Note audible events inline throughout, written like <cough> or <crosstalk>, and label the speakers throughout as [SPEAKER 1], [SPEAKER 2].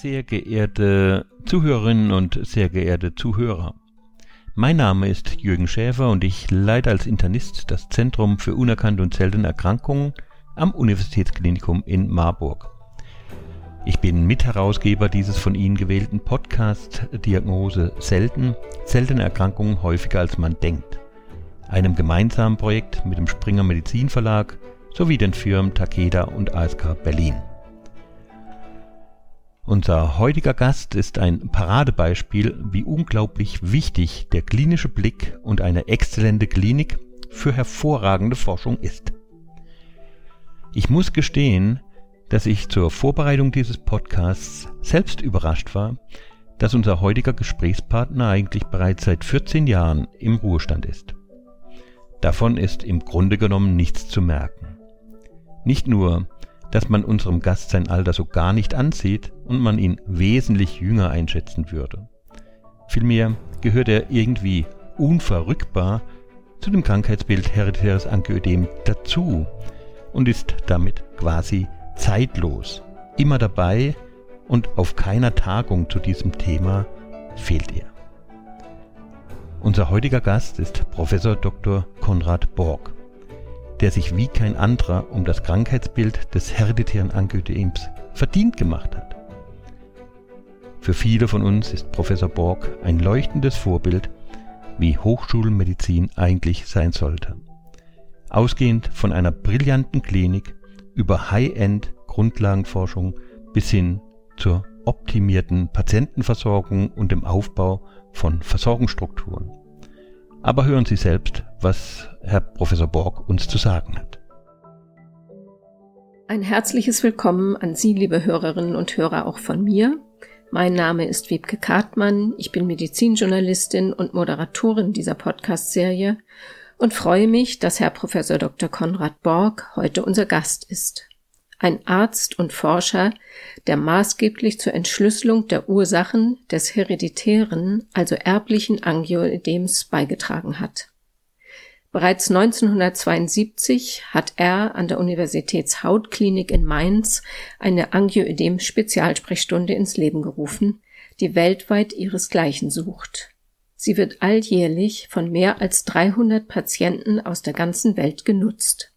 [SPEAKER 1] Sehr geehrte Zuhörerinnen und sehr geehrte Zuhörer. Mein Name ist Jürgen Schäfer und ich leite als Internist das Zentrum für unerkannte und seltene Erkrankungen am Universitätsklinikum in Marburg. Ich bin Mitherausgeber dieses von Ihnen gewählten Podcast Diagnose selten, seltene Erkrankungen häufiger als man denkt. Einem gemeinsamen Projekt mit dem Springer Medizin Verlag sowie den Firmen Takeda und ASK Berlin. Unser heutiger Gast ist ein Paradebeispiel, wie unglaublich wichtig der klinische Blick und eine exzellente Klinik für hervorragende Forschung ist. Ich muss gestehen, dass ich zur Vorbereitung dieses Podcasts selbst überrascht war, dass unser heutiger Gesprächspartner eigentlich bereits seit 14 Jahren im Ruhestand ist. Davon ist im Grunde genommen nichts zu merken. Nicht nur, dass man unserem Gast sein Alter so gar nicht ansieht und man ihn wesentlich jünger einschätzen würde. Vielmehr gehört er irgendwie unverrückbar zu dem Krankheitsbild hereditäres Angioödem dazu und ist damit quasi zeitlos, immer dabei und auf keiner Tagung zu diesem Thema fehlt er. Unser heutiger Gast ist Professor Dr. Konrad Borg der sich wie kein anderer um das Krankheitsbild des hereditären Angioödems verdient gemacht hat. Für viele von uns ist Professor Borg ein leuchtendes Vorbild, wie Hochschulmedizin eigentlich sein sollte. Ausgehend von einer brillanten Klinik über High-End Grundlagenforschung bis hin zur optimierten Patientenversorgung und dem Aufbau von Versorgungsstrukturen. Aber hören Sie selbst, was Herr Professor Borg uns zu sagen hat.
[SPEAKER 2] Ein herzliches Willkommen an Sie, liebe Hörerinnen und Hörer, auch von mir. Mein Name ist Wiebke Kartmann, ich bin Medizinjournalistin und Moderatorin dieser Podcast-Serie und freue mich, dass Herr Professor Dr. Konrad Borg heute unser Gast ist ein Arzt und Forscher, der maßgeblich zur Entschlüsselung der Ursachen des hereditären, also erblichen Angioödems beigetragen hat. Bereits 1972 hat er an der Universitätshautklinik in Mainz eine Angioödem-Spezialsprechstunde ins Leben gerufen, die weltweit ihresgleichen sucht. Sie wird alljährlich von mehr als 300 Patienten aus der ganzen Welt genutzt.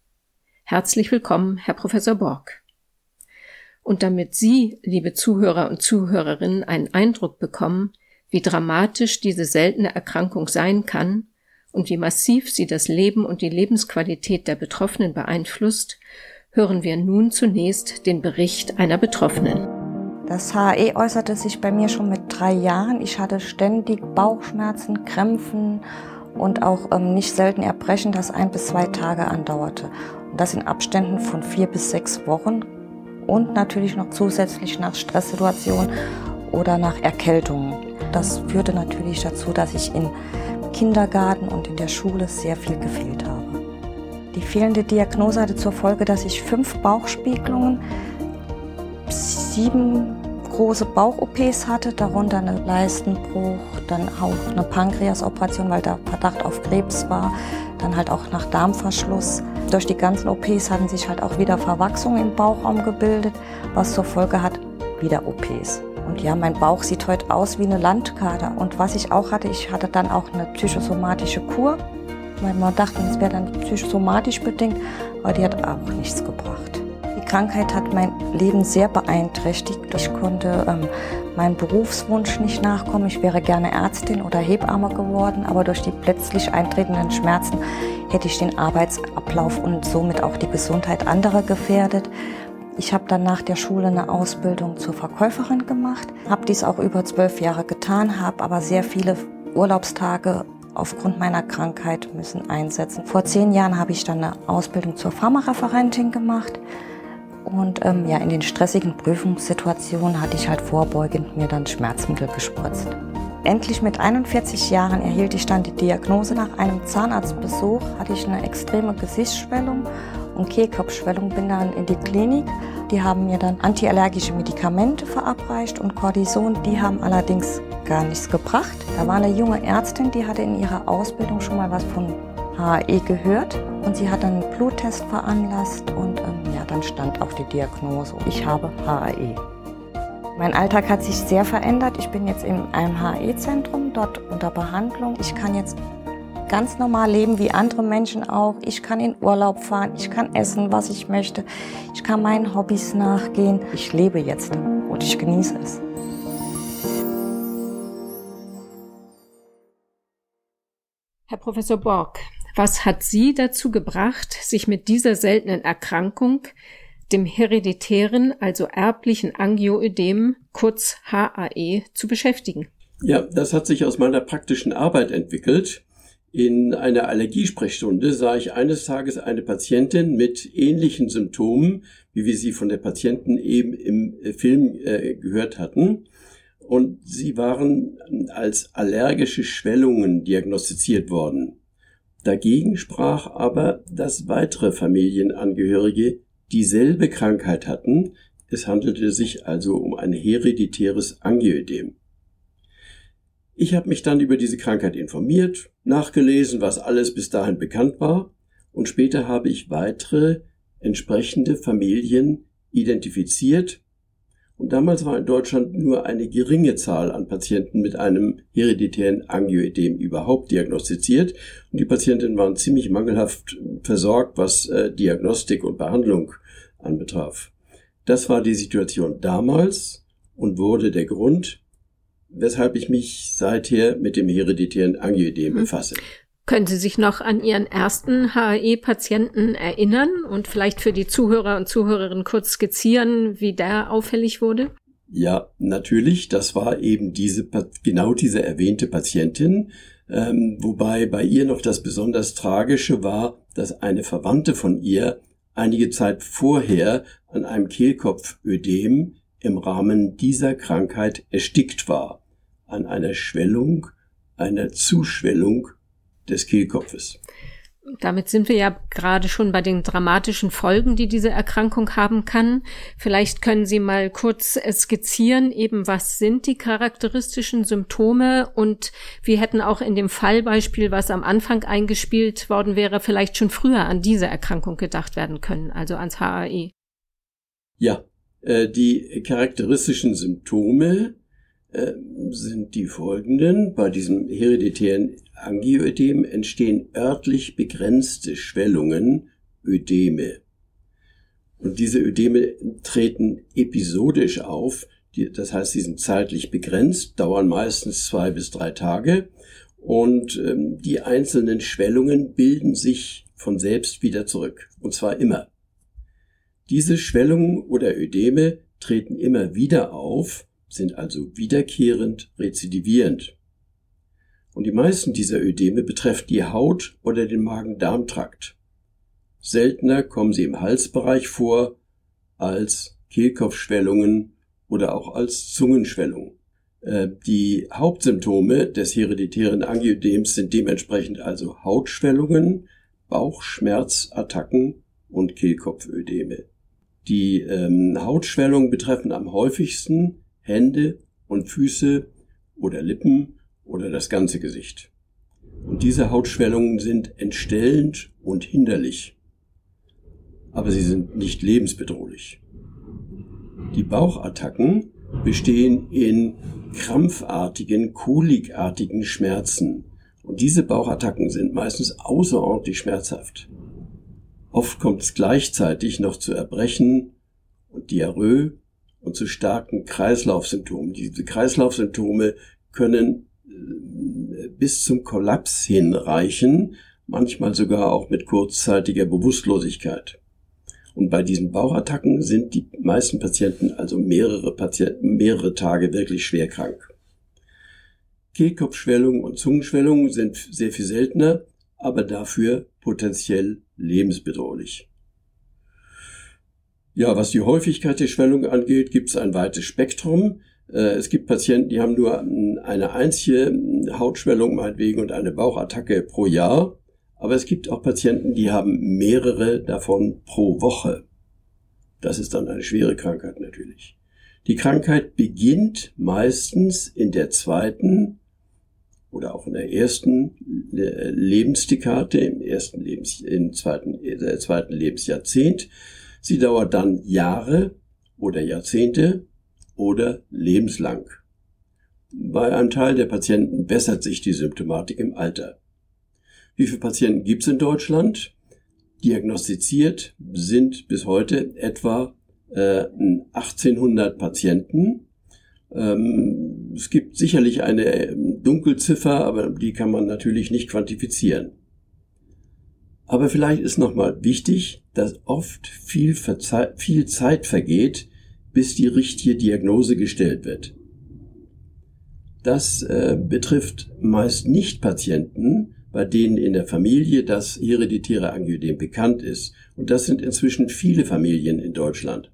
[SPEAKER 2] Herzlich willkommen, Herr Professor Borg. Und damit Sie, liebe Zuhörer und Zuhörerinnen, einen Eindruck bekommen, wie dramatisch diese seltene Erkrankung sein kann und wie massiv sie das Leben und die Lebensqualität der Betroffenen beeinflusst, hören wir nun zunächst den Bericht einer Betroffenen.
[SPEAKER 3] Das HE äußerte sich bei mir schon mit drei Jahren. Ich hatte ständig Bauchschmerzen, Krämpfen und auch ähm, nicht selten Erbrechen, das ein bis zwei Tage andauerte. Das in Abständen von vier bis sechs Wochen und natürlich noch zusätzlich nach Stresssituationen oder nach Erkältungen. Das führte natürlich dazu, dass ich im Kindergarten und in der Schule sehr viel gefehlt habe. Die fehlende Diagnose hatte zur Folge, dass ich fünf Bauchspiegelungen, sieben große Bauch-OPs hatte, darunter eine Leistenbruch, dann auch eine Pankreasoperation, weil der Verdacht auf Krebs war, dann halt auch nach Darmverschluss. Durch die ganzen OPs hatten sich halt auch wieder Verwachsungen im Bauchraum gebildet, was zur Folge hat, wieder OPs. Und ja, mein Bauch sieht heute aus wie eine Landkarte. Und was ich auch hatte, ich hatte dann auch eine psychosomatische Kur. Weil man dachte, es wäre dann psychosomatisch bedingt, aber die hat auch nichts gebracht. Die Krankheit hat mein Leben sehr beeinträchtigt. Ich konnte ähm, meinem Berufswunsch nicht nachkommen. Ich wäre gerne Ärztin oder Hebamme geworden, aber durch die plötzlich eintretenden Schmerzen hätte ich den Arbeitsablauf und somit auch die Gesundheit anderer gefährdet. Ich habe dann nach der Schule eine Ausbildung zur Verkäuferin gemacht, habe dies auch über zwölf Jahre getan, habe aber sehr viele Urlaubstage aufgrund meiner Krankheit müssen einsetzen. Vor zehn Jahren habe ich dann eine Ausbildung zur Pharmareferentin gemacht und ähm, ja, in den stressigen Prüfungssituationen hatte ich halt vorbeugend mir dann Schmerzmittel gespritzt. Endlich mit 41 Jahren erhielt ich dann die Diagnose. Nach einem Zahnarztbesuch hatte ich eine extreme Gesichtsschwellung und Kehlkopfschwellung. Bin dann in die Klinik. Die haben mir dann antiallergische Medikamente verabreicht und Cortison. Die haben allerdings gar nichts gebracht. Da war eine junge Ärztin, die hatte in ihrer Ausbildung schon mal was von HE gehört und sie hat dann einen Bluttest veranlasst und dann stand auch die Diagnose, ich habe HAE. Mein Alltag hat sich sehr verändert. Ich bin jetzt in einem HE-Zentrum, dort unter Behandlung. Ich kann jetzt ganz normal leben wie andere Menschen auch. Ich kann in Urlaub fahren, ich kann essen, was ich möchte. Ich kann meinen Hobbys nachgehen. Ich lebe jetzt und ich genieße es.
[SPEAKER 2] Herr Professor Borg, was hat Sie dazu gebracht, sich mit dieser seltenen Erkrankung, dem hereditären, also erblichen Angioödem, kurz HAE, zu beschäftigen?
[SPEAKER 4] Ja, das hat sich aus meiner praktischen Arbeit entwickelt. In einer Allergiesprechstunde sah ich eines Tages eine Patientin mit ähnlichen Symptomen, wie wir sie von der Patientin eben im äh, Film äh, gehört hatten. Und sie waren als allergische Schwellungen diagnostiziert worden. Dagegen sprach aber, dass weitere Familienangehörige dieselbe Krankheit hatten. Es handelte sich also um ein hereditäres Angioödem. Ich habe mich dann über diese Krankheit informiert, nachgelesen, was alles bis dahin bekannt war, und später habe ich weitere entsprechende Familien identifiziert. Und damals war in Deutschland nur eine geringe Zahl an Patienten mit einem hereditären Angioödem überhaupt diagnostiziert. Und die Patientinnen waren ziemlich mangelhaft versorgt, was äh, Diagnostik und Behandlung anbetraf. Das war die Situation damals und wurde der Grund, weshalb ich mich seither mit dem hereditären Angioödem mhm. befasse.
[SPEAKER 2] Können Sie sich noch an Ihren ersten HAE-Patienten erinnern und vielleicht für die Zuhörer und Zuhörerinnen kurz skizzieren, wie der auffällig wurde?
[SPEAKER 4] Ja, natürlich. Das war eben diese, genau diese erwähnte Patientin, ähm, wobei bei ihr noch das besonders Tragische war, dass eine Verwandte von ihr einige Zeit vorher an einem Kehlkopfödem im Rahmen dieser Krankheit erstickt war an einer Schwellung, einer Zuschwellung des Kehlkopfes.
[SPEAKER 2] Damit sind wir ja gerade schon bei den dramatischen Folgen, die diese Erkrankung haben kann. Vielleicht können Sie mal kurz skizzieren, eben was sind die charakteristischen Symptome und wir hätten auch in dem Fallbeispiel, was am Anfang eingespielt worden wäre, vielleicht schon früher an diese Erkrankung gedacht werden können, also ans HAE.
[SPEAKER 4] Ja, äh, die charakteristischen Symptome äh, sind die folgenden. Bei diesem hereditären Angioödem entstehen örtlich begrenzte Schwellungen, Ödeme. Und diese Ödeme treten episodisch auf, das heißt, sie sind zeitlich begrenzt, dauern meistens zwei bis drei Tage und ähm, die einzelnen Schwellungen bilden sich von selbst wieder zurück, und zwar immer. Diese Schwellungen oder Ödeme treten immer wieder auf sind also wiederkehrend rezidivierend. Und die meisten dieser Ödeme betreffen die Haut oder den Magen-Darm-Trakt. Seltener kommen sie im Halsbereich vor als Kehlkopfschwellungen oder auch als Zungenschwellung. Äh, die Hauptsymptome des hereditären Angiodems sind dementsprechend also Hautschwellungen, Bauchschmerzattacken und Kehlkopfödeme. Die ähm, Hautschwellungen betreffen am häufigsten Hände und Füße oder Lippen oder das ganze Gesicht. Und diese Hautschwellungen sind entstellend und hinderlich. Aber sie sind nicht lebensbedrohlich. Die Bauchattacken bestehen in krampfartigen, kolikartigen Schmerzen. Und diese Bauchattacken sind meistens außerordentlich schmerzhaft. Oft kommt es gleichzeitig noch zu Erbrechen und Diarrhoe und zu starken Kreislaufsymptomen. Diese Kreislaufsymptome können bis zum Kollaps hinreichen, manchmal sogar auch mit kurzzeitiger Bewusstlosigkeit. Und bei diesen Bauchattacken sind die meisten Patienten, also mehrere Patienten, mehrere Tage wirklich schwer krank. Kehlkopfschwellungen und Zungenschwellungen sind sehr viel seltener, aber dafür potenziell lebensbedrohlich. Ja, was die Häufigkeit der Schwellung angeht, gibt es ein weites Spektrum. Äh, es gibt Patienten, die haben nur eine einzige Hautschwellung meinetwegen und eine Bauchattacke pro Jahr. Aber es gibt auch Patienten, die haben mehrere davon pro Woche. Das ist dann eine schwere Krankheit natürlich. Die Krankheit beginnt meistens in der zweiten oder auch in der ersten Lebensdekade, im ersten Lebens, im zweiten, äh, zweiten Lebensjahrzehnt Sie dauert dann Jahre oder Jahrzehnte oder lebenslang. Bei einem Teil der Patienten bessert sich die Symptomatik im Alter. Wie viele Patienten gibt es in Deutschland? Diagnostiziert sind bis heute etwa äh, 1800 Patienten. Ähm, es gibt sicherlich eine ähm, Dunkelziffer, aber die kann man natürlich nicht quantifizieren. Aber vielleicht ist nochmal wichtig, dass oft viel, viel Zeit vergeht, bis die richtige Diagnose gestellt wird. Das äh, betrifft meist nicht Patienten, bei denen in der Familie das hereditäre Angioidem bekannt ist. Und das sind inzwischen viele Familien in Deutschland.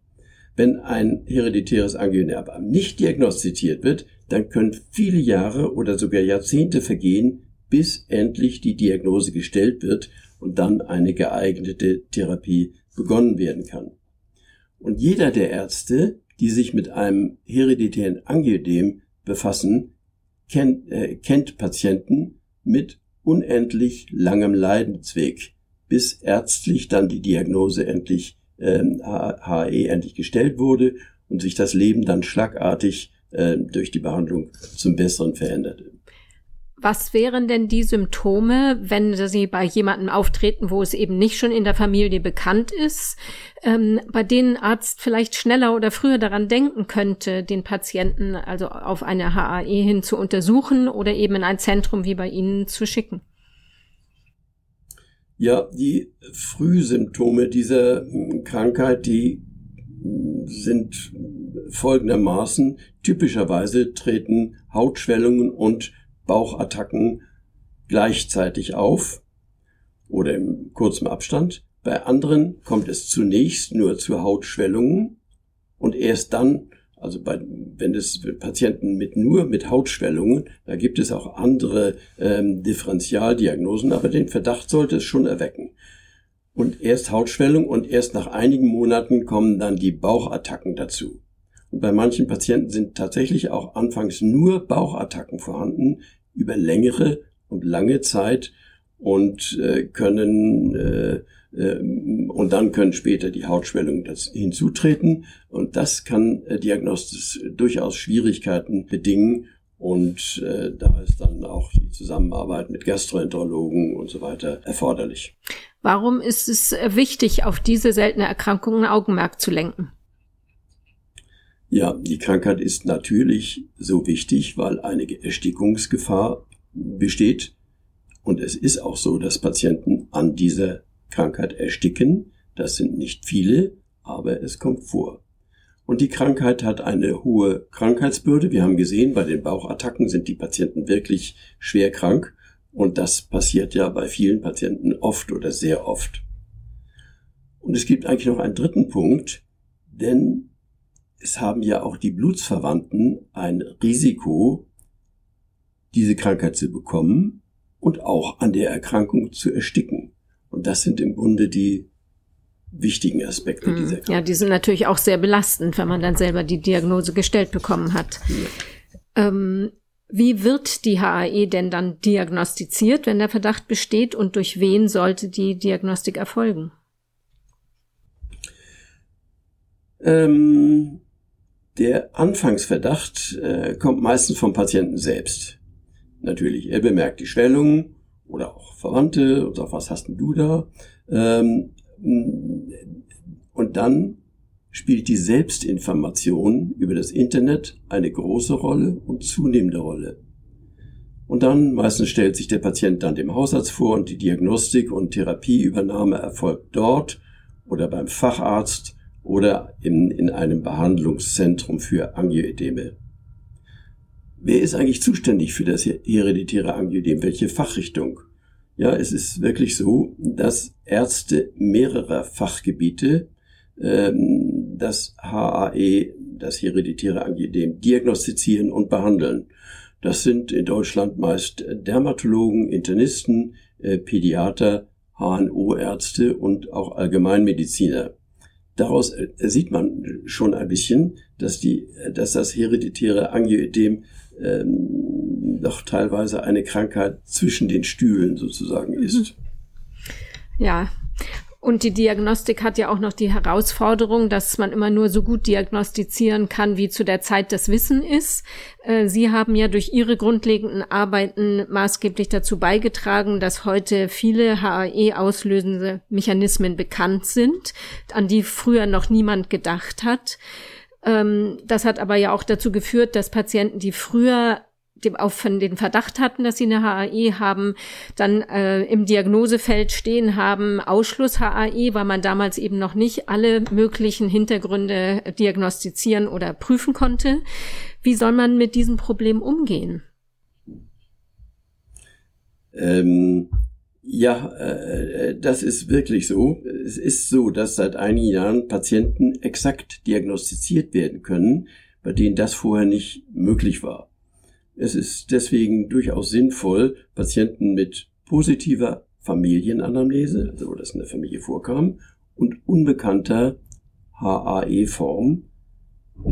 [SPEAKER 4] Wenn ein hereditäres Angioidemerbarm nicht diagnostiziert wird, dann können viele Jahre oder sogar Jahrzehnte vergehen, bis endlich die Diagnose gestellt wird und dann eine geeignete Therapie begonnen werden kann. Und jeder der Ärzte, die sich mit einem hereditären Angioidem befassen, kennt, äh, kennt Patienten mit unendlich langem Leidensweg, bis ärztlich dann die Diagnose endlich ähm, HE endlich gestellt wurde und sich das Leben dann schlagartig äh, durch die Behandlung zum Besseren veränderte.
[SPEAKER 2] Was wären denn die Symptome, wenn sie bei jemandem auftreten, wo es eben nicht schon in der Familie bekannt ist, ähm, bei denen Arzt vielleicht schneller oder früher daran denken könnte, den Patienten also auf eine HAE hin zu untersuchen oder eben in ein Zentrum wie bei Ihnen zu schicken?
[SPEAKER 4] Ja, die Frühsymptome dieser Krankheit, die sind folgendermaßen. Typischerweise treten Hautschwellungen und Bauchattacken gleichzeitig auf oder im kurzen Abstand. Bei anderen kommt es zunächst nur zu Hautschwellungen und erst dann, also bei, wenn es Patienten mit nur mit Hautschwellungen, da gibt es auch andere ähm, Differentialdiagnosen, aber den Verdacht sollte es schon erwecken. Und erst Hautschwellung und erst nach einigen Monaten kommen dann die Bauchattacken dazu. Und bei manchen Patienten sind tatsächlich auch anfangs nur Bauchattacken vorhanden, über längere und lange Zeit und äh, können äh, äh, und dann können später die Hautschwellungen hinzutreten und das kann äh, diagnostisch durchaus Schwierigkeiten bedingen und äh, da ist dann auch die Zusammenarbeit mit Gastroenterologen und so weiter erforderlich.
[SPEAKER 2] Warum ist es äh, wichtig, auf diese seltene Erkrankung ein Augenmerk zu lenken?
[SPEAKER 4] Ja, die Krankheit ist natürlich so wichtig, weil eine Erstickungsgefahr besteht. Und es ist auch so, dass Patienten an dieser Krankheit ersticken. Das sind nicht viele, aber es kommt vor. Und die Krankheit hat eine hohe Krankheitsbürde. Wir haben gesehen, bei den Bauchattacken sind die Patienten wirklich schwer krank. Und das passiert ja bei vielen Patienten oft oder sehr oft. Und es gibt eigentlich noch einen dritten Punkt, denn es haben ja auch die Blutsverwandten ein Risiko, diese Krankheit zu bekommen und auch an der Erkrankung zu ersticken. Und das sind im Grunde die wichtigen Aspekte mhm. dieser Krankheit.
[SPEAKER 2] Ja, die sind natürlich auch sehr belastend, wenn man dann selber die Diagnose gestellt bekommen hat. Ja. Ähm, wie wird die HAE denn dann diagnostiziert, wenn der Verdacht besteht und durch wen sollte die Diagnostik erfolgen?
[SPEAKER 4] Ähm, der Anfangsverdacht äh, kommt meistens vom Patienten selbst. Natürlich, er bemerkt die Schwellungen oder auch Verwandte und sagt, was hast denn du da? Ähm, und dann spielt die Selbstinformation über das Internet eine große Rolle und zunehmende Rolle. Und dann meistens stellt sich der Patient dann dem Hausarzt vor und die Diagnostik und Therapieübernahme erfolgt dort oder beim Facharzt oder in, in einem Behandlungszentrum für Angioedeme. Wer ist eigentlich zuständig für das hereditäre Angioedem? Welche Fachrichtung? Ja, es ist wirklich so, dass Ärzte mehrerer Fachgebiete ähm, das HAE, das hereditäre Angioedem, diagnostizieren und behandeln. Das sind in Deutschland meist Dermatologen, Internisten, äh, Pädiater, HNO-Ärzte und auch Allgemeinmediziner. Daraus äh, sieht man schon ein bisschen, dass, die, dass das hereditäre Angioödem ähm, doch teilweise eine Krankheit zwischen den Stühlen sozusagen ist.
[SPEAKER 2] Ja, Und die Diagnostik hat ja auch noch die Herausforderung, dass man immer nur so gut diagnostizieren kann, wie zu der Zeit das Wissen ist. Äh, Sie haben ja durch Ihre grundlegenden Arbeiten maßgeblich dazu beigetragen, dass heute viele HAE auslösende Mechanismen bekannt sind, an die früher noch niemand gedacht hat. Ähm, das hat aber ja auch dazu geführt, dass Patienten, die früher dem auf von den Verdacht hatten, dass sie eine HAE haben, dann äh, im Diagnosefeld stehen haben, Ausschluss HAE, weil man damals eben noch nicht alle möglichen Hintergründe diagnostizieren oder prüfen konnte. Wie soll man mit diesem Problem umgehen?
[SPEAKER 4] Ähm, ja, äh, das ist wirklich so. Es ist so, dass seit einigen Jahren Patienten exakt diagnostiziert werden können, bei denen das vorher nicht möglich war. Es ist deswegen durchaus sinnvoll, Patienten mit positiver Familienanamnese, also wo das in der Familie vorkam, und unbekannter HAE-Form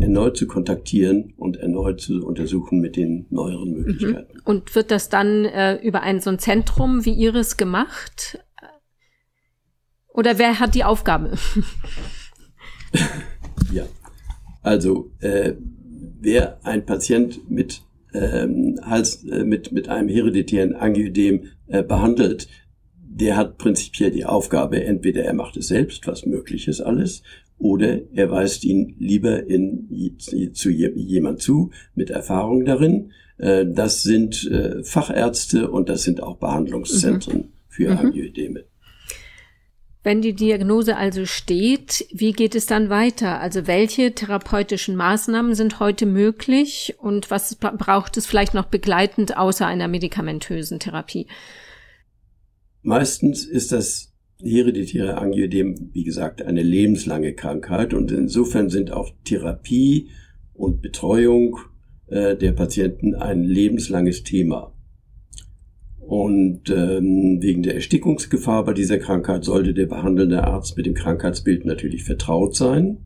[SPEAKER 4] erneut zu kontaktieren und erneut zu untersuchen mit den neueren Möglichkeiten.
[SPEAKER 2] Mhm. Und wird das dann äh, über ein so ein Zentrum wie Ihres gemacht? Oder wer hat die Aufgabe? <laughs>
[SPEAKER 4] ja, also äh, wer ein Patient mit ähm, Hals äh, mit, mit einem hereditären Angioidem äh, behandelt, der hat prinzipiell die Aufgabe, entweder er macht es selbst, was möglich ist alles, oder er weist ihn lieber in, zu jemand zu mit Erfahrung darin. Äh, das sind äh, Fachärzte und das sind auch Behandlungszentren mhm. für mhm.
[SPEAKER 2] Wenn die Diagnose also steht, wie geht es dann weiter? Also welche therapeutischen Maßnahmen sind heute möglich und was braucht es vielleicht noch begleitend außer einer medikamentösen Therapie?
[SPEAKER 4] Meistens ist das hereditäre Angioidem, wie gesagt, eine lebenslange Krankheit und insofern sind auch Therapie und Betreuung äh, der Patienten ein lebenslanges Thema. Und ähm, wegen der Erstickungsgefahr bei dieser Krankheit sollte der behandelnde Arzt mit dem Krankheitsbild natürlich vertraut sein.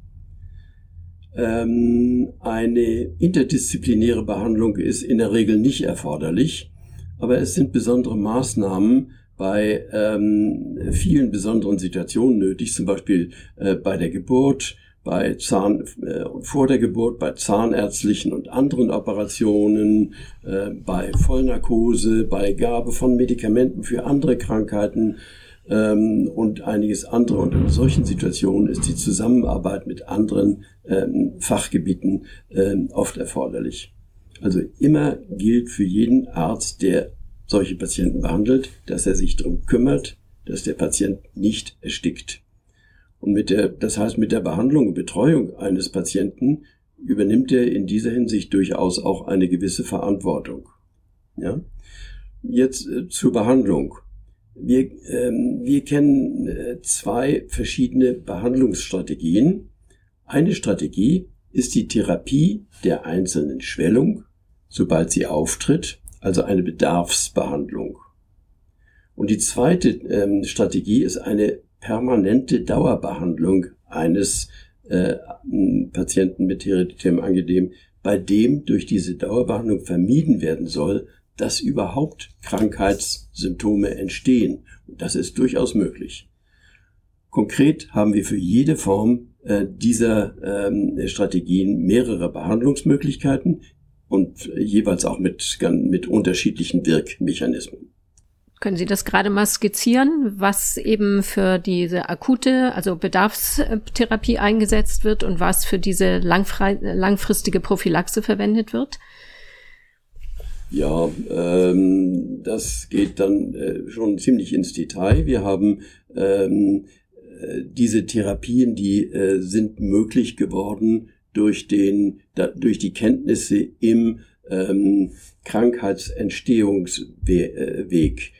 [SPEAKER 4] Ähm, eine interdisziplinäre Behandlung ist in der Regel nicht erforderlich, aber es sind besondere Maßnahmen bei ähm, vielen besonderen Situationen nötig, zum Beispiel äh, bei der Geburt, bei Zahn äh, vor der Geburt, bei zahnärztlichen und anderen Operationen, äh, bei Vollnarkose, bei Gabe von Medikamenten für andere Krankheiten ähm, und einiges andere. Und in solchen Situationen ist die Zusammenarbeit mit anderen ähm, Fachgebieten ähm, oft erforderlich. Also immer gilt für jeden Arzt, der solche Patienten behandelt, dass er sich darum kümmert, dass der Patient nicht erstickt. Und mit der, das heißt, mit der Behandlung und Betreuung eines Patienten übernimmt er in dieser Hinsicht durchaus auch eine gewisse Verantwortung. Ja? Jetzt äh, zur Behandlung. Wir, ähm, wir kennen äh, zwei verschiedene Behandlungsstrategien. Eine Strategie ist die Therapie der einzelnen Schwellung, sobald sie auftritt, also eine Bedarfsbehandlung. Und die zweite ähm, Strategie ist eine permanente Dauerbehandlung eines äh, Patienten mit hereditärem Angedem, bei dem durch diese Dauerbehandlung vermieden werden soll, dass überhaupt Krankheitssymptome entstehen. Und das ist durchaus möglich. Konkret haben wir für jede Form äh, dieser ähm, Strategien mehrere Behandlungsmöglichkeiten und jeweils auch mit, mit unterschiedlichen Wirkmechanismen.
[SPEAKER 2] Können Sie das gerade mal skizzieren, was eben für diese akute, also Bedarfstherapie eingesetzt wird und was für diese langfristige Prophylaxe verwendet wird?
[SPEAKER 4] Ja, ähm, das geht dann äh, schon ziemlich ins Detail. Wir haben ähm, äh, diese Therapien, die äh, sind möglich geworden durch den, da, durch die Kenntnisse im ähm, Krankheitsentstehungsweg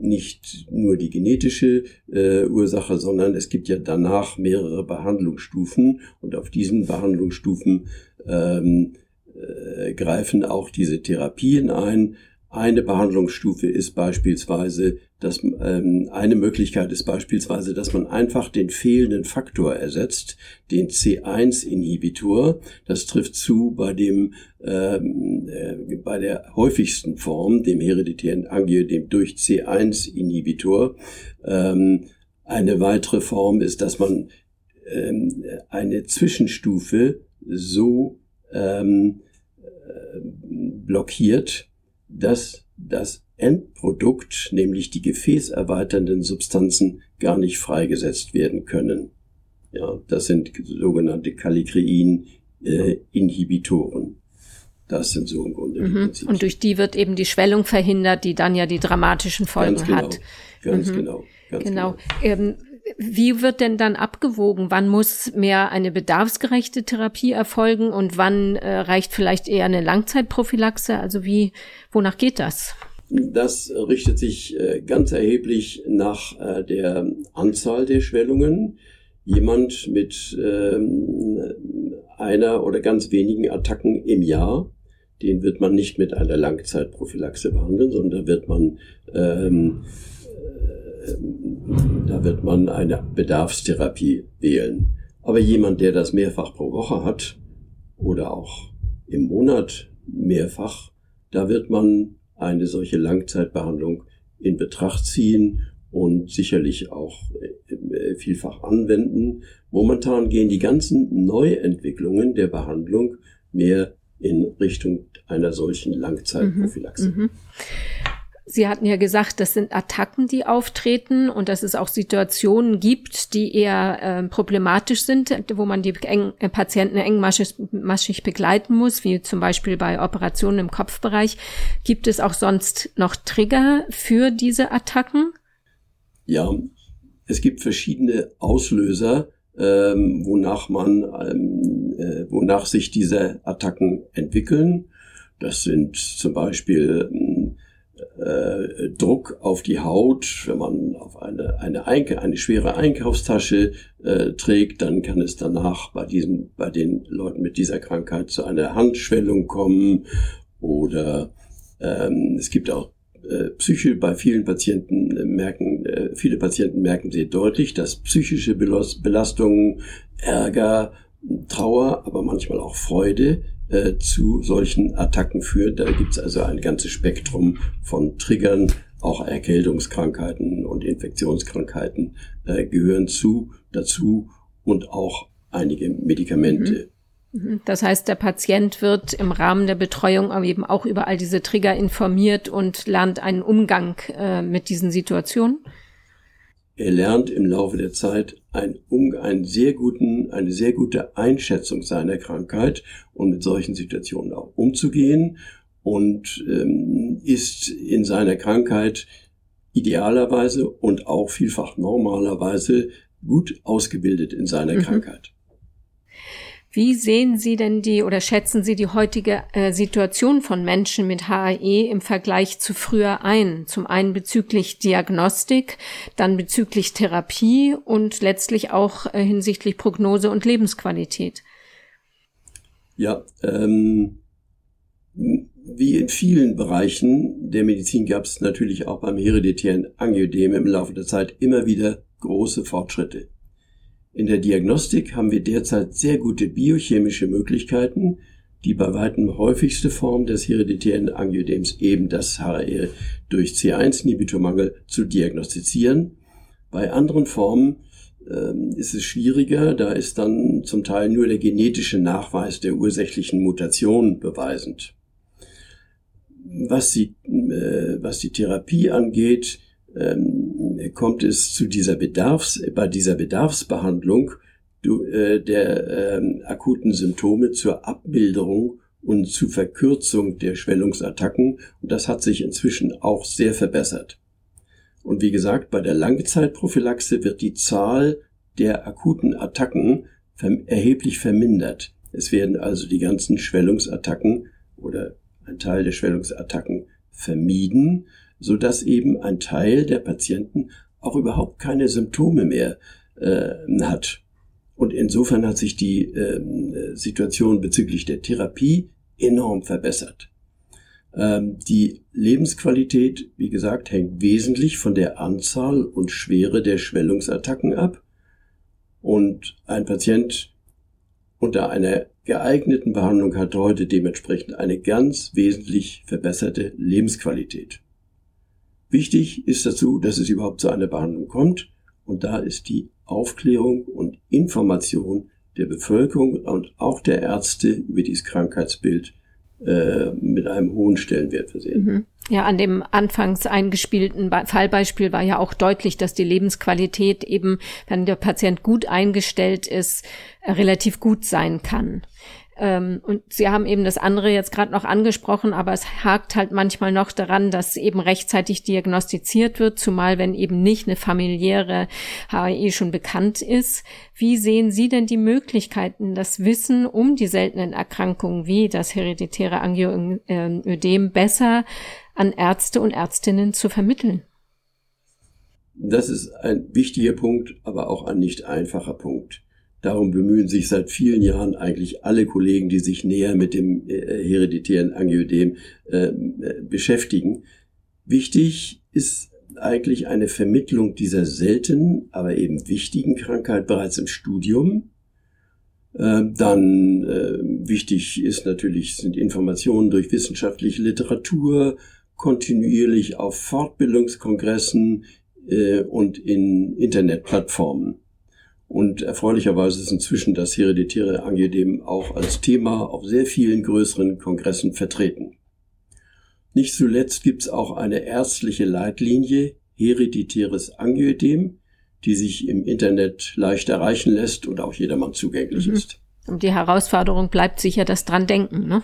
[SPEAKER 4] nicht nur die genetische äh, Ursache, sondern es gibt ja danach mehrere Behandlungsstufen und auf diesen Behandlungsstufen ähm, äh, greifen auch diese Therapien ein. Eine Behandlungsstufe ist beispielsweise, dass ähm, eine Möglichkeit ist beispielsweise, dass man einfach den fehlenden Faktor ersetzt, den C1-Inhibitor. Das trifft zu bei dem ähm, äh, bei der häufigsten Form, dem hereditären Angio, dem durch C1-Inhibitor. Ähm, Eine weitere Form ist, dass man ähm, eine Zwischenstufe so ähm, äh, blockiert, dass das Endprodukt, nämlich die gefäßerweiternden Substanzen, gar nicht freigesetzt werden können. Ja, das sind sogenannte Kallikrein-Inhibitoren. Äh, das sind so im Grunde
[SPEAKER 2] mhm. Und durch die wird eben die Schwellung verhindert, die dann ja die dramatischen Folgen
[SPEAKER 4] ganz genau,
[SPEAKER 2] hat.
[SPEAKER 4] Ganz mhm. genau.
[SPEAKER 2] Ganz genau. genau. Ähm, wie wird denn dann abgewogen? Wann muss mehr eine bedarfsgerechte Therapie erfolgen und wann äh, reicht vielleicht eher eine Langzeitprophylaxe? Also wie, wonach geht das?
[SPEAKER 4] Das richtet sich äh, ganz erheblich nach äh, der Anzahl der Schwellungen. Jemand mit ähm, einer oder ganz wenigen Attacken im Jahr, den wird man nicht mit einer Langzeitprophylaxe behandeln, sondern wird man ähm, da wird man eine Bedarfstherapie wählen. Aber jemand, der das mehrfach pro Woche hat oder auch im Monat mehrfach, da wird man eine solche Langzeitbehandlung in Betracht ziehen und sicherlich auch äh, vielfach anwenden. Momentan gehen die ganzen Neuentwicklungen der Behandlung mehr in Richtung einer solchen Langzeitprophylaxe. Mhm, mh.
[SPEAKER 2] Sie hatten ja gesagt, das sind Attacken, die auftreten und dass es auch Situationen gibt, die eher äh, problematisch sind, wo man die eng, äh, Patienten engmaschig begleiten muss, wie zum Beispiel bei Operationen im Kopfbereich. Gibt es auch sonst noch Trigger für diese Attacken?
[SPEAKER 4] Ja, es gibt verschiedene Auslöser, ähm, wonach man, ähm, äh, wonach sich diese Attacken entwickeln. Das sind zum Beispiel äh, Druck auf die Haut, wenn man auf eine, eine, Einka eine schwere Einkaufstasche äh, trägt, dann kann es danach bei diesen, bei den Leuten mit dieser Krankheit zu einer Handschwellung kommen. Oder ähm, es gibt auch äh, Psyche bei vielen Patienten äh, merken, äh, viele Patienten merken sehr deutlich, dass psychische Belastungen, Ärger, Trauer, aber manchmal auch Freude äh, zu solchen Attacken führt. Da gibt es also ein ganzes Spektrum von Triggern, auch Erkältungskrankheiten und Infektionskrankheiten äh, gehören zu dazu und auch einige Medikamente.
[SPEAKER 2] Mhm. Mhm. Das heißt, der Patient wird im Rahmen der Betreuung eben auch über all diese Trigger informiert und lernt einen Umgang äh, mit diesen Situationen?
[SPEAKER 4] Er lernt im Laufe der Zeit ein, um, einen sehr guten, eine sehr gute Einschätzung seiner Krankheit und mit solchen Situationen auch umzugehen und ähm, ist in seiner Krankheit idealerweise und auch vielfach normalerweise gut ausgebildet in seiner mhm. Krankheit.
[SPEAKER 2] Wie sehen Sie denn die oder schätzen Sie die heutige äh, Situation von Menschen mit HAE im Vergleich zu früher ein? Zum einen bezüglich Diagnostik, dann bezüglich Therapie und letztlich auch äh, hinsichtlich Prognose und Lebensqualität.
[SPEAKER 4] Ja, ähm, wie in vielen Bereichen der Medizin gab es natürlich auch beim hereditären Angiodem im Laufe der Zeit immer wieder große Fortschritte. In der Diagnostik haben wir derzeit sehr gute biochemische Möglichkeiten, die bei weitem häufigste Form des hereditären Angiodems eben das HRE durch C1-Inhibitormangel zu diagnostizieren. Bei anderen Formen äh, ist es schwieriger, da ist dann zum Teil nur der genetische Nachweis der ursächlichen Mutation beweisend. Was die, äh, was die Therapie angeht, ähm, kommt es zu dieser Bedarfs, bei dieser Bedarfsbehandlung äh, der ähm, akuten Symptome zur Abmilderung und zu Verkürzung der Schwellungsattacken. Und das hat sich inzwischen auch sehr verbessert. Und wie gesagt, bei der Langzeitprophylaxe wird die Zahl der akuten Attacken erheblich vermindert. Es werden also die ganzen Schwellungsattacken oder ein Teil der Schwellungsattacken vermieden so dass eben ein Teil der Patienten auch überhaupt keine Symptome mehr äh, hat. Und insofern hat sich die äh, Situation bezüglich der Therapie enorm verbessert. Ähm, die Lebensqualität, wie gesagt, hängt wesentlich von der Anzahl und Schwere der Schwellungsattacken ab. Und ein Patient unter einer geeigneten Behandlung hat heute dementsprechend eine ganz wesentlich verbesserte Lebensqualität. Wichtig ist dazu, dass es überhaupt zu einer Behandlung kommt Und da ist die Aufklärung und Information der Bevölkerung und auch der Ärzte über dieses Krankheitsbild äh, mit einem hohen Stellenwert versehen. Mhm.
[SPEAKER 2] Ja, an dem anfangs eingespielten Fallbeispiel war ja auch deutlich, dass die Lebensqualität eben, wenn der Patient gut eingestellt ist, relativ gut sein kann. Ähm, und Sie haben eben das andere jetzt gerade noch angesprochen, aber es hakt halt manchmal noch daran, dass eben rechtzeitig diagnostiziert wird, zumal wenn eben nicht eine familiäre HAE schon bekannt ist. Wie sehen Sie denn die Möglichkeiten, das Wissen um die seltenen Erkrankungen wie das hereditäre Angioödem besser an Ärzte und Ärztinnen zu vermitteln?
[SPEAKER 4] Das ist ein wichtiger Punkt, aber auch ein nicht einfacher Punkt. Darum bemühen sich seit vielen Jahren eigentlich alle Kollegen, die sich näher mit dem äh, hereditären Angiodem äh, beschäftigen. Wichtig ist eigentlich eine Vermittlung dieser seltenen, aber eben wichtigen Krankheit bereits im Studium. Äh, dann äh, wichtig ist natürlich sind Informationen durch wissenschaftliche Literatur, kontinuierlich auf Fortbildungskongressen äh, und in Internetplattformen. Und erfreulicherweise ist inzwischen das hereditäre Angiodem auch als Thema auf sehr vielen größeren Kongressen vertreten. Nicht zuletzt gibt es auch eine ärztliche Leitlinie hereditäres Angiodem, die sich im Internet leicht erreichen lässt und auch jedermann zugänglich mhm. ist.
[SPEAKER 2] Und die Herausforderung bleibt sicher das dran denken, ne?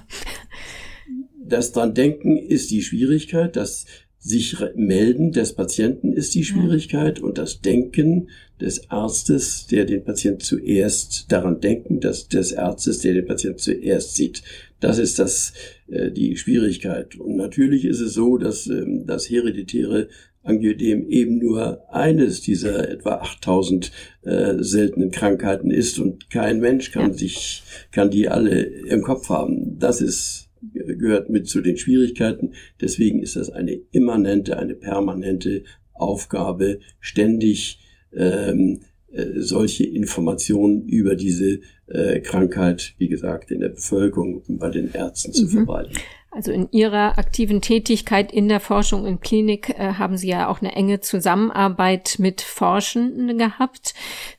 [SPEAKER 4] Das dran denken ist die Schwierigkeit, dass sich melden des Patienten ist die Schwierigkeit und das Denken des Arztes, der den Patienten zuerst daran denken, dass des Arztes, der den Patienten zuerst sieht. Das ist das, äh, die Schwierigkeit. Und natürlich ist es so, dass ähm, das hereditäre Angiodem eben nur eines dieser etwa 8000 äh, seltenen Krankheiten ist und kein Mensch kann sich, kann die alle im Kopf haben. Das ist gehört mit zu den Schwierigkeiten. Deswegen ist das eine immanente, eine permanente Aufgabe, ständig ähm, äh, solche Informationen über diese äh, Krankheit, wie gesagt, in der Bevölkerung und bei den Ärzten zu mhm. verbreiten.
[SPEAKER 2] Also in Ihrer aktiven Tätigkeit in der Forschung in Klinik äh, haben Sie ja auch eine enge Zusammenarbeit mit Forschenden gehabt.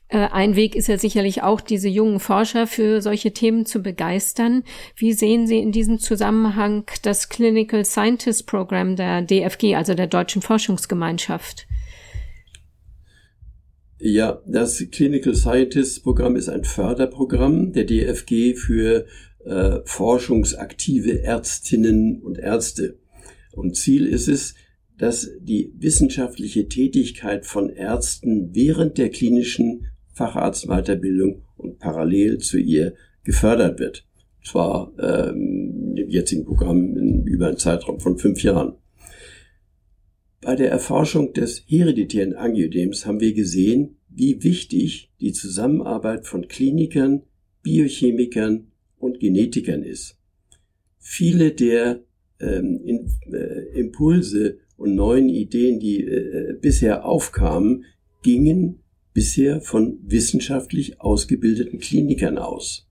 [SPEAKER 2] Äh, ein Weg ist ja sicherlich auch, diese jungen Forscher für solche Themen zu begeistern. Wie sehen Sie in diesem Zusammenhang das Clinical Scientist Program der DFG, also der Deutschen Forschungsgemeinschaft?
[SPEAKER 4] Ja, das Clinical Scientist Programm ist ein Förderprogramm der DFG für äh, forschungsaktive Ärztinnen und Ärzte. Und Ziel ist es, dass die wissenschaftliche Tätigkeit von Ärzten während der klinischen Facharztweiterbildung und parallel zu ihr gefördert wird. Zwar ähm, im jetzigen Programm in über einen Zeitraum von fünf Jahren. Bei der Erforschung des hereditären Angiodems haben wir gesehen, wie wichtig die Zusammenarbeit von Klinikern, Biochemikern und Genetikern ist. Viele der ähm, in, äh, Impulse und neuen Ideen, die äh, bisher aufkamen, gingen bisher von wissenschaftlich ausgebildeten Klinikern aus.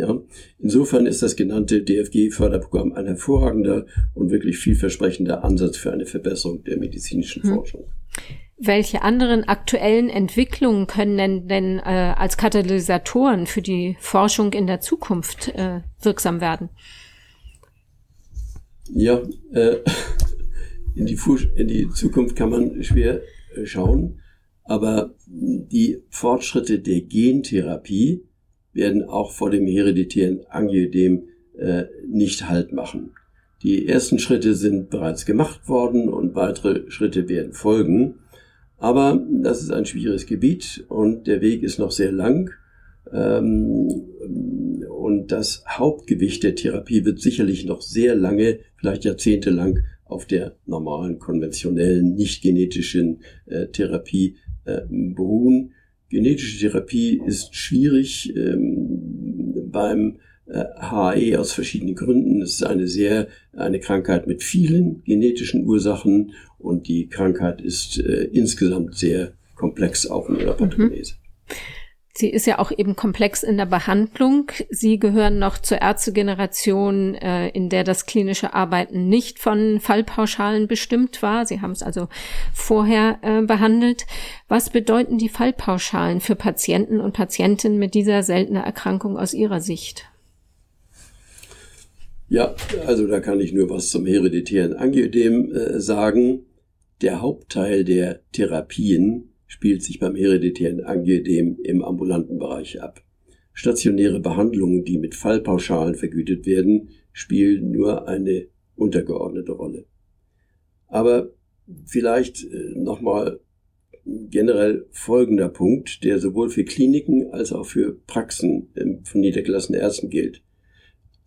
[SPEAKER 4] Ja, insofern ist das genannte DFG-Förderprogramm ein hervorragender und wirklich vielversprechender Ansatz für eine Verbesserung der medizinischen hm. Forschung.
[SPEAKER 2] Welche anderen aktuellen Entwicklungen können denn, denn äh, als Katalysatoren für die Forschung in der Zukunft äh, wirksam werden?
[SPEAKER 4] Ja, äh, in, die in die Zukunft kann man schwer äh, schauen. Aber die Fortschritte der Gentherapie werden auch vor dem hereditären Angiodem äh, nicht Halt machen. Die ersten Schritte sind bereits gemacht worden und weitere Schritte werden folgen. Aber das ist ein schwieriges Gebiet und der Weg ist noch sehr lang. Ähm, und das Hauptgewicht der Therapie wird sicherlich noch sehr lange, vielleicht jahrzehntelang auf der normalen, konventionellen, nicht genetischen äh, Therapie äh, beruhen. Genetische Therapie ist schwierig ähm, beim äh, HAE aus verschiedenen Gründen. Es ist eine sehr, eine Krankheit mit vielen genetischen Ursachen und die Krankheit ist äh, insgesamt sehr komplex auch in ihrer Pathogenese. Mhm.
[SPEAKER 2] Sie ist ja auch eben komplex in der Behandlung. Sie gehören noch zur Ärztegeneration, äh, in der das klinische Arbeiten nicht von Fallpauschalen bestimmt war. Sie haben es also vorher äh, behandelt. Was bedeuten die Fallpauschalen für Patienten und Patientinnen mit dieser seltenen Erkrankung aus Ihrer Sicht?
[SPEAKER 4] Ja, also da kann ich nur was zum hereditären Angioidem äh, sagen. Der Hauptteil der Therapien spielt sich beim hereditären Angioedem im ambulanten Bereich ab. Stationäre Behandlungen, die mit Fallpauschalen vergütet werden, spielen nur eine untergeordnete Rolle. Aber vielleicht äh, nochmal generell folgender Punkt, der sowohl für Kliniken als auch für Praxen ähm, von niedergelassenen Ärzten gilt.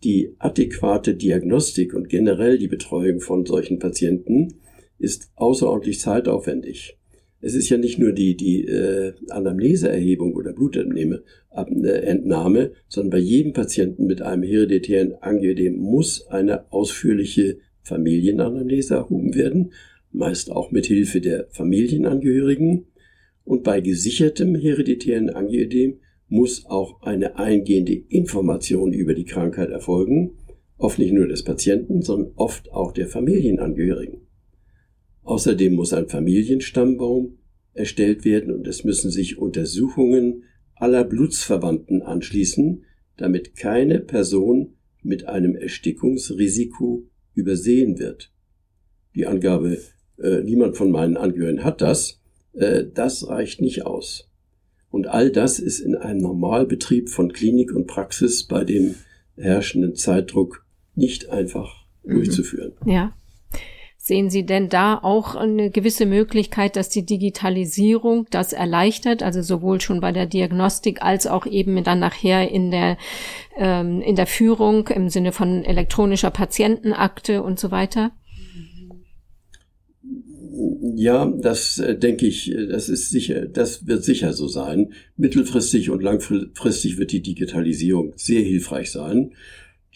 [SPEAKER 4] Die adäquate Diagnostik und generell die Betreuung von solchen Patienten ist außerordentlich zeitaufwendig es ist ja nicht nur die, die äh, Anamneseerhebung oder Blutentnahme, Entnahme, sondern bei jedem Patienten mit einem hereditären Angioedem muss eine ausführliche Familienanamnese erhoben werden, meist auch mit Hilfe der Familienangehörigen. Und bei gesichertem hereditären Angioedem muss auch eine eingehende Information über die Krankheit erfolgen, oft nicht nur des Patienten, sondern oft auch der Familienangehörigen. Außerdem muss ein Familienstammbaum erstellt werden und es müssen sich Untersuchungen aller Blutsverwandten anschließen, damit keine Person mit einem Erstickungsrisiko übersehen wird. Die Angabe, äh, niemand von meinen Angehörigen hat das, äh, das reicht nicht aus. Und all das ist in einem Normalbetrieb von Klinik und Praxis bei dem herrschenden Zeitdruck nicht einfach mhm. durchzuführen.
[SPEAKER 2] Ja. Sehen Sie denn da auch eine gewisse Möglichkeit, dass die Digitalisierung das erleichtert, also sowohl schon bei der Diagnostik als auch eben dann nachher in der, ähm, in der Führung im Sinne von elektronischer Patientenakte und so weiter?
[SPEAKER 4] Ja, das äh, denke ich, äh, das ist sicher, das wird sicher so sein. Mittelfristig und langfristig wird die Digitalisierung sehr hilfreich sein.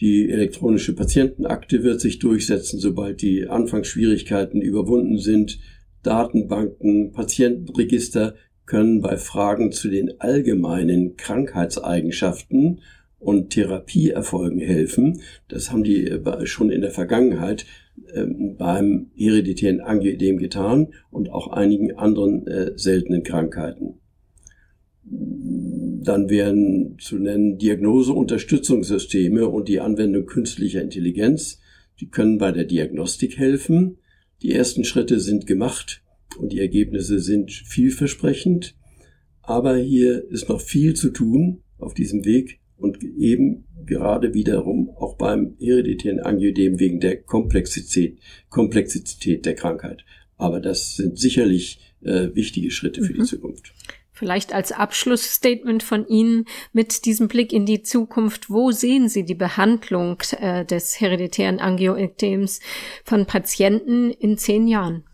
[SPEAKER 4] Die elektronische Patientenakte wird sich durchsetzen, sobald die Anfangsschwierigkeiten überwunden sind. Datenbanken, Patientenregister können bei Fragen zu den allgemeinen Krankheitseigenschaften und Therapieerfolgen helfen. Das haben die äh, schon in der Vergangenheit ähm, beim hereditären Angioedem getan und auch einigen anderen äh, seltenen Krankheiten. Dann wären zu nennen Diagnoseunterstützungssysteme und die Anwendung künstlicher Intelligenz. Die können bei der Diagnostik helfen. Die ersten Schritte sind gemacht und die Ergebnisse sind vielversprechend. Aber hier ist noch viel zu tun auf diesem Weg und eben gerade wiederum auch beim hereditären Angioedem wegen der Komplexität, Komplexität der Krankheit. Aber das sind sicherlich äh, wichtige Schritte für mhm. die Zukunft.
[SPEAKER 2] Vielleicht als Abschlussstatement von Ihnen mit diesem Blick in die Zukunft. Wo sehen Sie die Behandlung äh, des hereditären Angioedems von Patienten in zehn Jahren?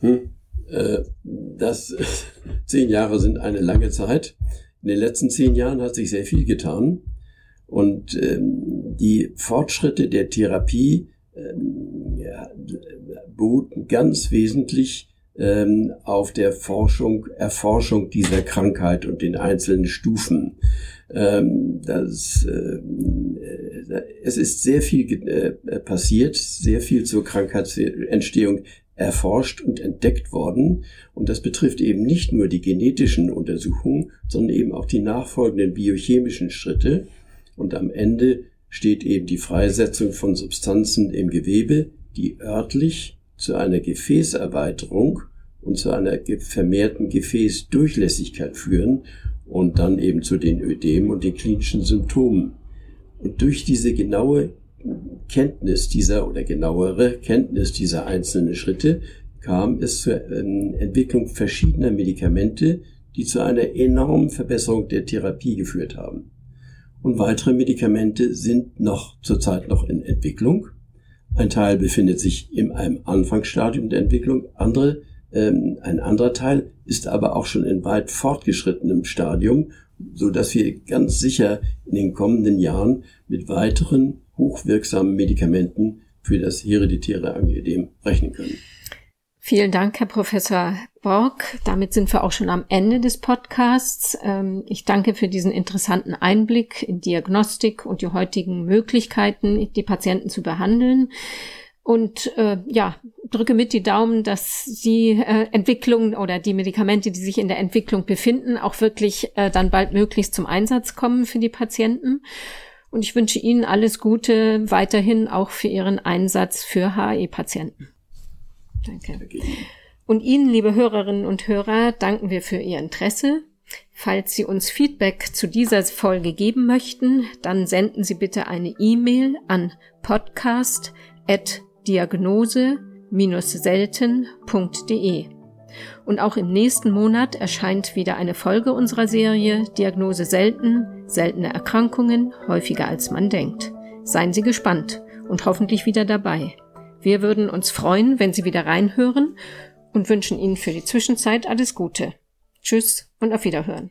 [SPEAKER 4] Hm, äh, das <laughs> zehn Jahre sind eine lange Zeit. In den letzten zehn Jahren hat sich sehr viel getan und ähm, die Fortschritte der Therapie ähm, ja, beruhten ganz wesentlich ähm, auf der Forschung, Erforschung dieser Krankheit und den einzelnen Stufen. Ähm, das, äh, es ist sehr viel äh, passiert, sehr viel zur Krankheitsentstehung erforscht und entdeckt worden. Und das betrifft eben nicht nur die genetischen Untersuchungen, sondern eben auch die nachfolgenden biochemischen Schritte. Und am Ende steht eben die Freisetzung von Substanzen im Gewebe, die örtlich zu einer Gefäßerweiterung und zu einer vermehrten Gefäßdurchlässigkeit führen und dann eben zu den Ödemen und den klinischen Symptomen. Und durch diese genaue Kenntnis dieser oder genauere Kenntnis dieser einzelnen Schritte kam es zur ähm, Entwicklung verschiedener Medikamente, die zu einer enormen Verbesserung der Therapie geführt haben. Und weitere Medikamente sind noch zurzeit noch in Entwicklung. Ein Teil befindet sich in einem Anfangsstadium der Entwicklung, andere, ähm, ein anderer Teil ist aber auch schon in weit fortgeschrittenem Stadium, so dass wir ganz sicher in den kommenden Jahren mit weiteren hochwirksamen Medikamenten für das hereditäre Angioedem rechnen können.
[SPEAKER 2] Vielen Dank, Herr Professor Borg. Damit sind wir auch schon am Ende des Podcasts. Ähm, ich danke für diesen interessanten Einblick in Diagnostik und die heutigen Möglichkeiten, die Patienten zu behandeln. Und äh, ja, drücke mit die Daumen, dass die äh, Entwicklung oder die Medikamente, die sich in der Entwicklung befinden, auch wirklich äh, dann bald möglichst zum Einsatz kommen für die Patienten. Und ich wünsche Ihnen alles Gute weiterhin auch für Ihren Einsatz für HE-Patienten. Danke. Und Ihnen, liebe Hörerinnen und Hörer, danken wir für Ihr Interesse. Falls Sie uns Feedback zu dieser Folge geben möchten, dann senden Sie bitte eine E-Mail an podcast.diagnose-selten.de. Und auch im nächsten Monat erscheint wieder eine Folge unserer Serie Diagnose selten, seltene Erkrankungen, häufiger als man denkt. Seien Sie gespannt und hoffentlich wieder dabei. Wir würden uns freuen, wenn Sie wieder reinhören und wünschen Ihnen für die Zwischenzeit alles Gute. Tschüss und auf Wiederhören.